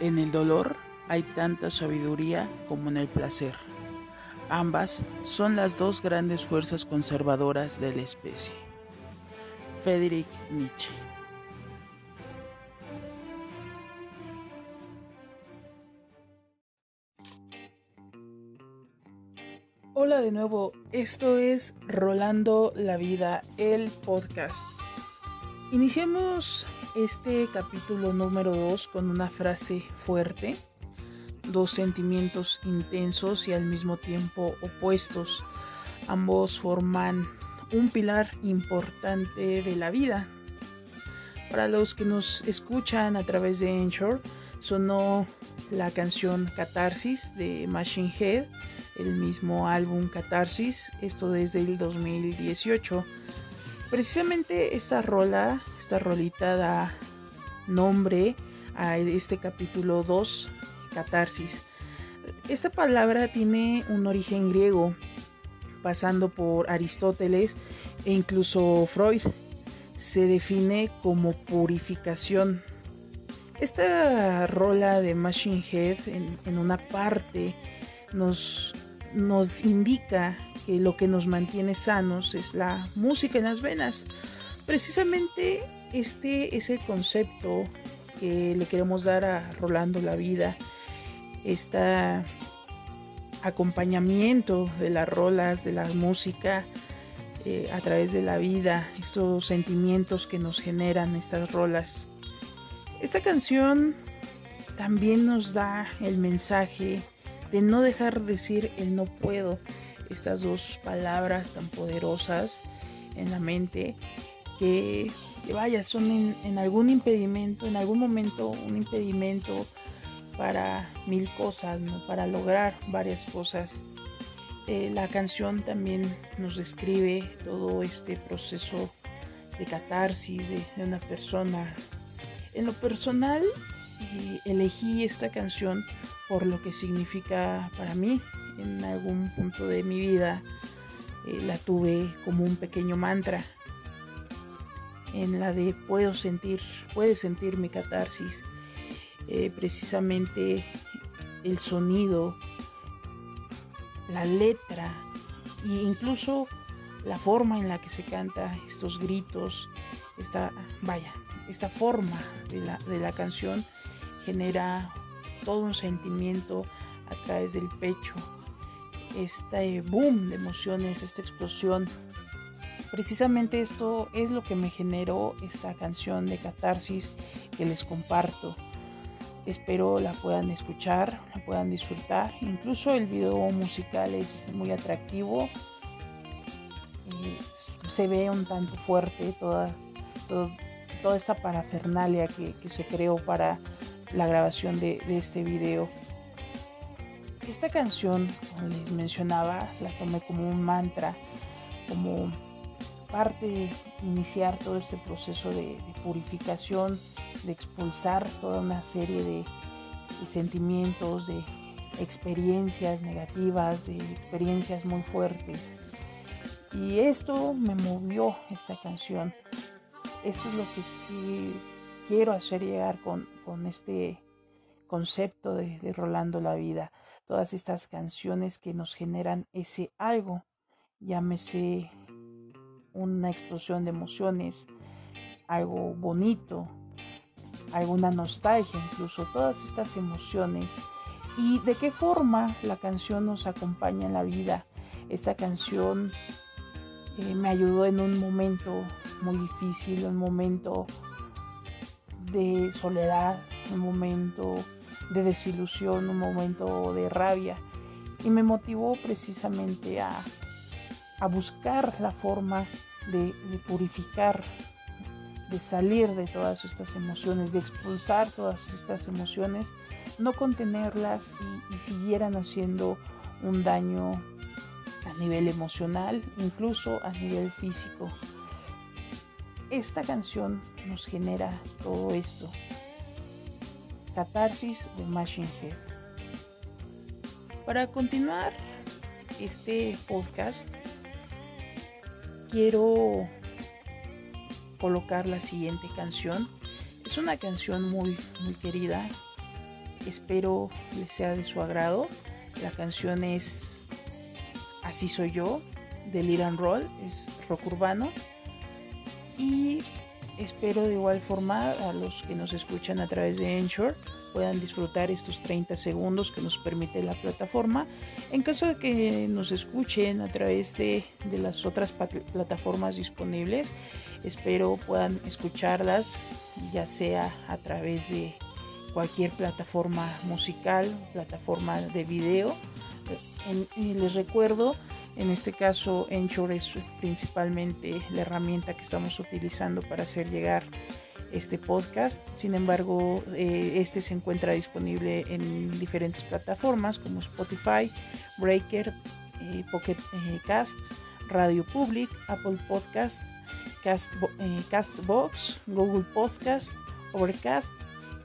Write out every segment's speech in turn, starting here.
En el dolor hay tanta sabiduría como en el placer. Ambas son las dos grandes fuerzas conservadoras de la especie. Friedrich Nietzsche Hola de nuevo, esto es Rolando la Vida, el podcast. Iniciemos este capítulo número 2 con una frase fuerte, dos sentimientos intensos y al mismo tiempo opuestos. Ambos forman un pilar importante de la vida. Para los que nos escuchan a través de Anchor, sonó la canción Catarsis de Machine Head, el mismo álbum Catarsis, esto desde el 2018 Precisamente esta rola, esta rolita da nombre a este capítulo 2, catarsis. Esta palabra tiene un origen griego, pasando por Aristóteles e incluso Freud. Se define como purificación. Esta rola de Machine Head en, en una parte nos, nos indica lo que nos mantiene sanos es la música en las venas. Precisamente este es el concepto que le queremos dar a Rolando la vida. Este acompañamiento de las rolas, de la música eh, a través de la vida, estos sentimientos que nos generan estas rolas. Esta canción también nos da el mensaje de no dejar de decir el no puedo, estas dos palabras tan poderosas en la mente que, vaya, son en, algún impedimento, en algún momento un impedimento para mil cosas, para lograr varias cosas. Eh, la canción también nos describe todo este proceso de catarsis de, de una persona. En lo personal, eh, elegí esta canción por lo que significa para mí en algún punto de mi vida eh, la tuve como un pequeño mantra en la de puedo sentir, puedes sentir mi catarsis. Eh, precisamente el sonido, la letra e incluso la forma en la que se canta estos gritos, esta, vaya, esta forma de la, de la canción genera todo un sentimiento a través del pecho, este boom de emociones, esta explosión. Precisamente esto es lo que me generó esta canción de catarsis que les comparto. Espero la puedan escuchar, la puedan disfrutar. Incluso el video musical es muy atractivo. se ve un tanto fuerte toda, toda esta parafernalia que, se creó para la grabación de, de este video. Esta canción, como les mencionaba, la tomé como un mantra, como parte de iniciar todo este proceso de, purificación, de expulsar toda una serie de, sentimientos, de experiencias negativas, de experiencias muy fuertes. Y esto me movió esta canción. Esto es lo que, quiero hacer llegar con, este concepto de, Rolando la Vida todas estas canciones que nos generan ese algo, llámese una explosión de emociones, algo bonito, alguna nostalgia, incluso todas estas emociones y de qué forma la canción nos acompaña en la vida. Esta canción eh, me ayudó en un momento muy difícil, un momento de soledad, un momento de desilusión, un momento de rabia y me motivó precisamente a, buscar la forma de, purificar, de salir de todas estas emociones, de expulsar todas estas emociones, no contenerlas y, y siguieran haciendo un daño a nivel emocional, incluso a nivel físico. Esta canción nos genera todo esto, Catarsis de Machine Head. Para continuar este podcast, quiero colocar la siguiente canción. Es una canción muy, muy querida. Espero les sea de su agrado. La canción es Así soy yo, de Liran Roll, es rock urbano. Y espero de igual forma a los que nos escuchan a través de Anchor puedan disfrutar estos 30 segundos que nos permite la plataforma. En caso de que nos escuchen a través de, de las otras plataformas disponibles, espero puedan escucharlas ya sea a través de cualquier plataforma musical, plataforma de video. y les recuerdo, en este caso Anchor es principalmente la herramienta que estamos utilizando para hacer llegar este podcast. Sin embargo, eh, este se encuentra disponible en diferentes plataformas como Spotify, Breaker, eh, Pocket eh, Casts, Radio Public, Apple Podcast, Cast, Castbox, Google Podcast, Overcast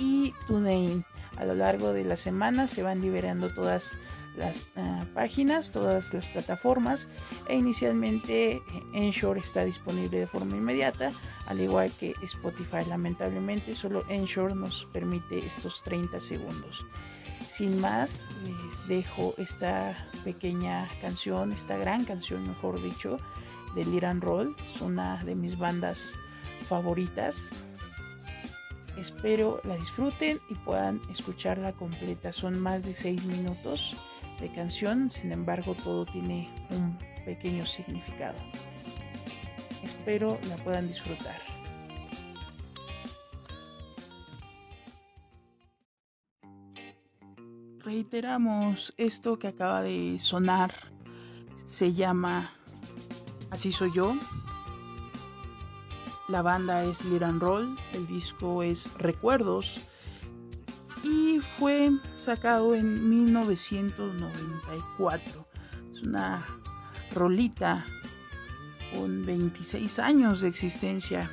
y TuneIn. A lo largo de la semana se van liberando todas las ah, páginas, todas las plataformas e inicialmente Ensure está disponible de forma inmediata, al igual que Spotify. Lamentablemente solo Ensure nos permite estos 30 segundos. Sin más, les dejo esta pequeña canción, esta gran canción, mejor dicho, de Liran Roll. Es una de mis bandas favoritas. Espero la disfruten y puedan escucharla completa. Son más de 6 minutos de canción, sin embargo todo tiene un pequeño significado. Espero la puedan disfrutar. Reiteramos, esto que acaba de sonar se llama Así soy yo. La banda es Liran Roll, el disco es Recuerdos fue sacado en 1994. Es una rolita con 26 años de existencia,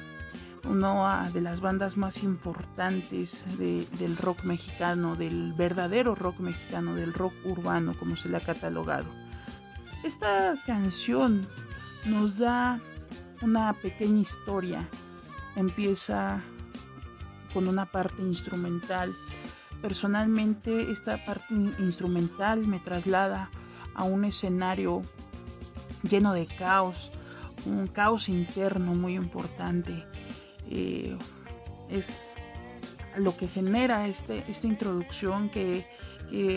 una de las bandas más importantes del rock mexicano, del verdadero rock mexicano, del rock urbano, como se le ha catalogado. Esta canción nos da una pequeña historia. Empieza con una parte instrumental Personalmente esta parte instrumental me traslada a un escenario lleno de caos, un caos interno muy importante. Eh, es lo que genera este, esta introducción que,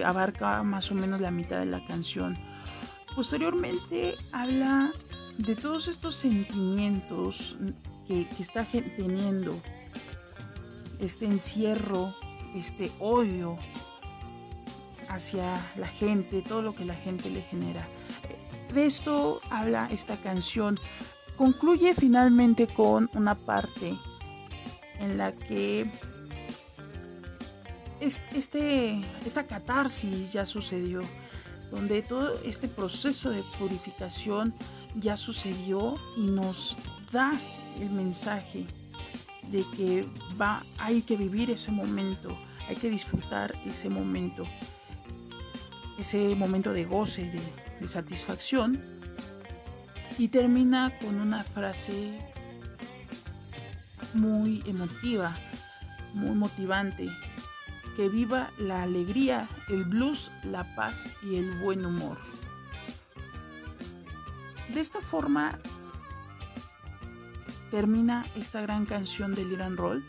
abarca más o menos la mitad de la canción. Posteriormente habla de todos estos sentimientos que, que está teniendo este encierro este odio hacia la gente, todo lo que la gente le genera. De esto habla esta canción. Concluye finalmente con una parte en la que este, esta catarsis ya sucedió, donde todo este proceso de purificación ya sucedió y nos da el mensaje de que va, hay que vivir ese momento, hay que disfrutar ese momento, ese momento de goce, de, satisfacción. Y termina con una frase muy emotiva, muy motivante. Que viva la alegría, el blues, la paz y el buen humor. De esta forma termina esta gran canción de Liran Roll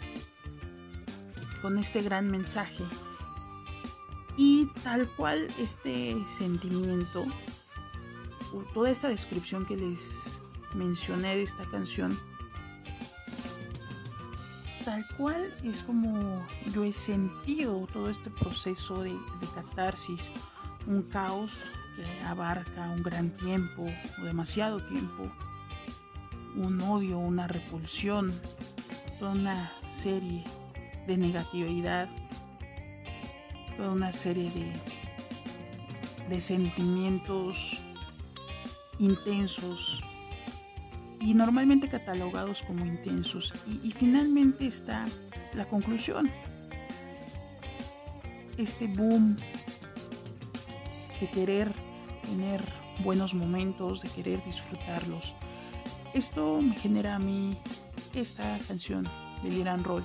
con este gran mensaje. Y tal cual este sentimiento, toda esta descripción que les mencioné de esta canción, tal cual es como yo he sentido todo este proceso de, de catarsis, un caos que abarca un gran tiempo o demasiado tiempo un odio, una repulsión, toda una serie de negatividad, toda una serie de, de sentimientos intensos y normalmente catalogados como intensos. Y, y finalmente está la conclusión. Este boom de querer tener buenos momentos, de querer disfrutarlos esto me genera a mí esta canción de Liran Roll.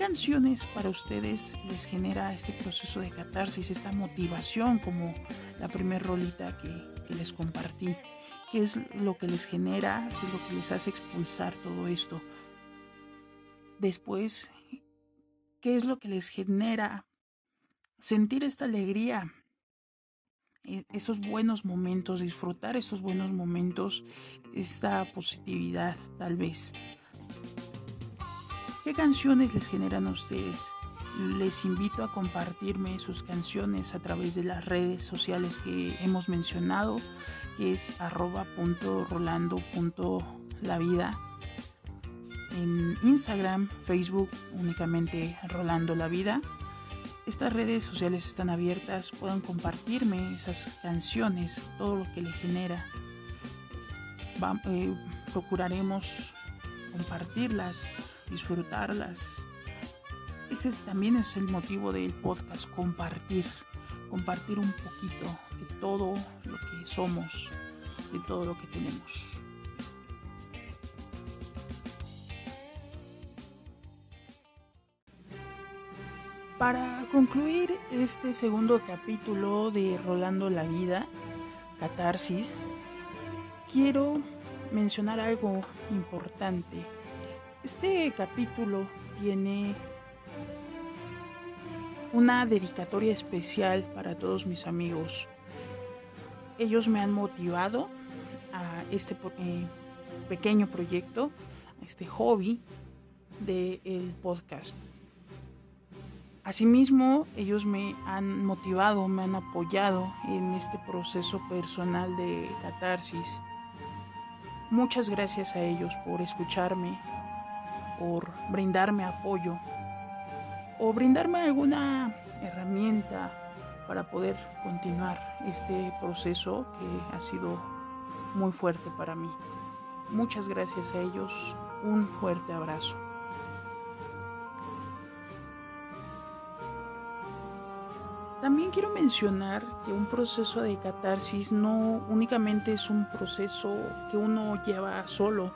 ¿Qué canciones para ustedes les genera este proceso de catarsis, esta motivación como la primer rolita que, les compartí? ¿Qué es lo que les genera? ¿Qué es lo que les hace expulsar todo esto? Después, ¿qué es lo que les genera sentir esta alegría? E, estos buenos momentos, disfrutar estos buenos momentos, esta positividad tal vez. ¿Qué canciones les generan a ustedes? Les invito a compartirme sus canciones a través de las redes sociales que hemos mencionado, que es arroba punto rolando la vida. En Instagram, Facebook, únicamente Rolando la Vida. Estas redes sociales están abiertas, pueden compartirme esas canciones, todo lo que le genera. Eh, procuraremos compartirlas disfrutarlas. Este también es el motivo del podcast, compartir, compartir un poquito de todo lo que somos, de todo lo que tenemos. Para concluir este segundo capítulo de Rolando la Vida, Catarsis, quiero mencionar algo importante este capítulo tiene una dedicatoria especial para todos mis amigos. Ellos me han motivado a este eh, pequeño proyecto, a este hobby del podcast. Asimismo, ellos me han motivado, me han apoyado en este proceso personal de catarsis. Muchas gracias a ellos por escucharme, por brindarme apoyo o brindarme alguna herramienta para poder continuar este proceso que ha sido muy fuerte para mí. Muchas gracias a ellos, un fuerte abrazo. También quiero mencionar que un proceso de catarsis no únicamente es un proceso que uno lleva solo,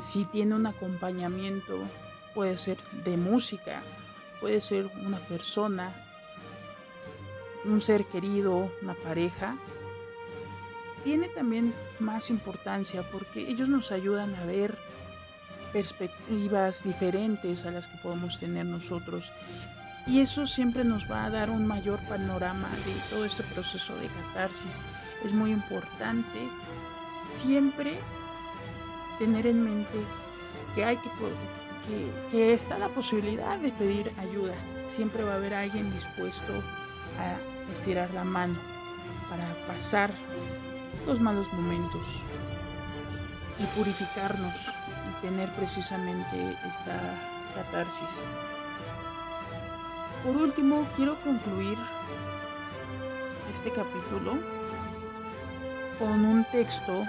si tiene un acompañamiento, puede ser de música, puede ser una persona, un ser querido, una pareja, tiene también más importancia porque ellos nos ayudan a ver perspectivas diferentes a las que podemos tener nosotros. Y eso siempre nos va a dar un mayor panorama de todo este proceso de catarsis. Es muy importante siempre tener en mente que hay que, que, está la posibilidad de pedir ayuda. Siempre va a haber alguien dispuesto a estirar la mano para pasar los malos momentos y purificarnos y tener precisamente esta catarsis. Por último, quiero concluir este capítulo con un texto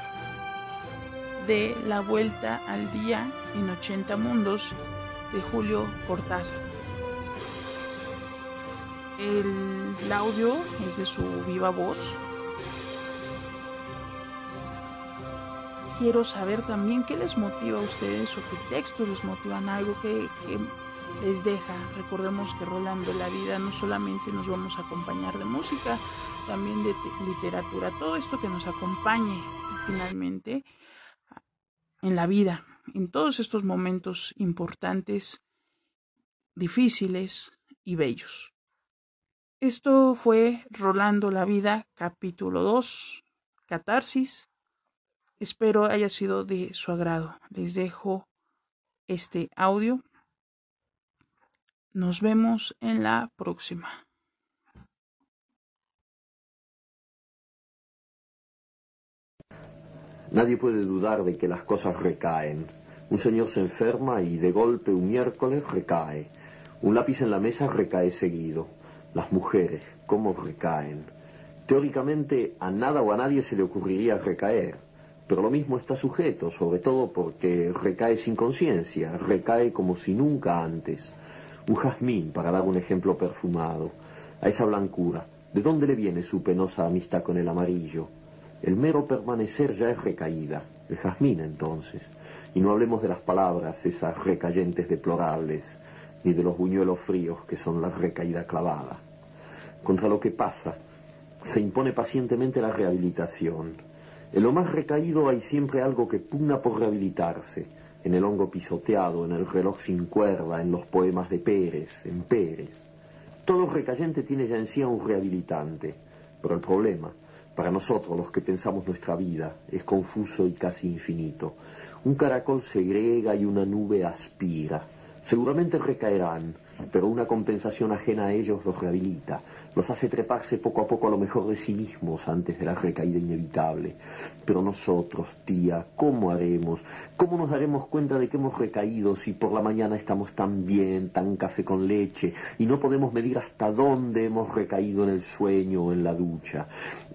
de La Vuelta al Día en 80 Mundos de Julio Cortázar. El, audio es de su viva voz. Quiero saber también qué les motiva a ustedes o qué textos les motivan, algo que, que les deja. Recordemos que Rolando la vida no solamente nos vamos a acompañar de música, también de literatura, todo esto que nos acompañe finalmente en la vida, en todos estos momentos importantes, difíciles y bellos. Esto fue Rolando la Vida, capítulo 2, Catarsis. Espero haya sido de su agrado. Les dejo este audio. Nos vemos en la próxima. Nadie puede dudar de que las cosas recaen. Un señor se enferma y de golpe un miércoles recae. Un lápiz en la mesa recae seguido. Las mujeres, ¿cómo recaen? Teóricamente a nada o a nadie se le ocurriría recaer, pero lo mismo está sujeto, sobre todo porque recae sin conciencia, recae como si nunca antes. Un jazmín, para dar un ejemplo perfumado, a esa blancura, ¿de dónde le viene su penosa amistad con el amarillo? El mero permanecer ya es recaída, el jazmín entonces. Y no hablemos de las palabras, esas recayentes deplorables, ni de los buñuelos fríos que son la recaída clavada. Contra lo que pasa, se impone pacientemente la rehabilitación. En lo más recaído hay siempre algo que pugna por rehabilitarse, en el hongo pisoteado, en el reloj sin cuerda, en los poemas de Pérez, en Pérez. Todo recayente tiene ya en sí a un rehabilitante, pero el problema, para nosotros los que pensamos nuestra vida, es confuso y casi infinito. Un caracol segrega y una nube aspira. Seguramente recaerán, pero una compensación ajena a ellos los rehabilita, los hace treparse poco a poco a lo mejor de sí mismos antes de la recaída inevitable. Pero nosotros, tía, ¿cómo haremos? ¿Cómo nos daremos cuenta de que hemos recaído si por la mañana estamos tan bien, tan café con leche, y no podemos medir hasta dónde hemos recaído en el sueño o en la ducha?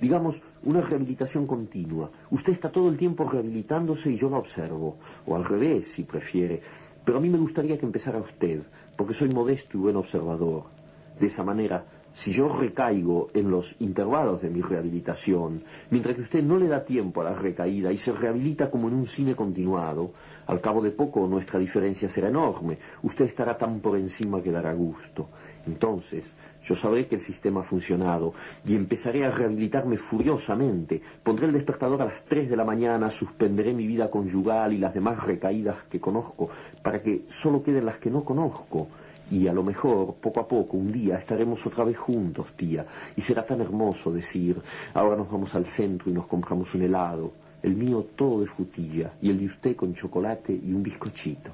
digamos, una rehabilitación continua. Usted está todo el tiempo rehabilitándose y yo la observo, o al revés, si prefiere. Pero a mí me gustaría que empezara usted, porque soy modesto y buen observador. De esa manera, si yo recaigo en los intervalos de mi rehabilitación, mientras que usted no le da tiempo a la recaída y se rehabilita como en un cine continuado, al cabo de poco nuestra diferencia será enorme. Usted estará tan por encima que dará gusto. Entonces, yo sabré que el sistema ha funcionado y empezaré a rehabilitarme furiosamente. Pondré el despertador a las 3 de la mañana, suspenderé mi vida conyugal y las demás recaídas que conozco para que solo queden las que no conozco. Y a lo mejor, poco a poco, un día estaremos otra vez juntos, tía, y será tan hermoso decir, ahora nos vamos al centro y nos compramos un helado, el mío todo de frutilla y el de usted con chocolate y un bizcochito.